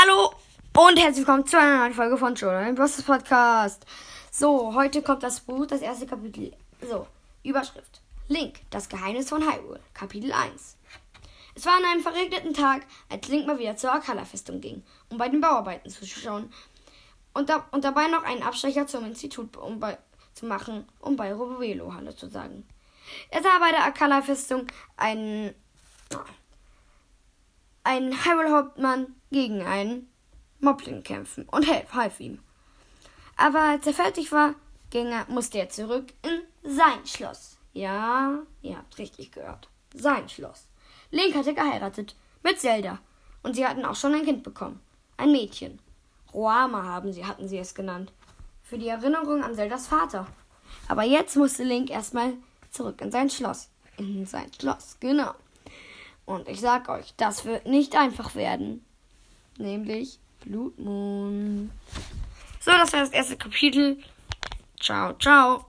Hallo und herzlich willkommen zu einer neuen Folge von Jordan Bosses Podcast. So, heute kommt das Buch, das erste Kapitel. So, Überschrift. Link, das Geheimnis von Hyrule, Kapitel 1. Es war an einem verregneten Tag, als Link mal wieder zur Akala-Festung ging, um bei den Bauarbeiten zuzuschauen und, da, und dabei noch einen Abstecher zum Institut um bei, zu machen, um bei Robelo Hallo zu sagen. Er sah bei der Akala-Festung einen ein Hyrule-Hauptmann gegen einen Moblin kämpfen und half, half ihm. Aber als er fertig war, ging er, musste er zurück in sein Schloss. Ja, ihr habt richtig gehört. Sein Schloss. Link hatte geheiratet mit Zelda und sie hatten auch schon ein Kind bekommen. Ein Mädchen. Roama haben sie, hatten sie es genannt. Für die Erinnerung an Zeldas Vater. Aber jetzt musste Link erstmal zurück in sein Schloss. In sein Schloss, genau. Und ich sag euch, das wird nicht einfach werden. Nämlich Blutmond. So, das war das erste Kapitel. Ciao, ciao.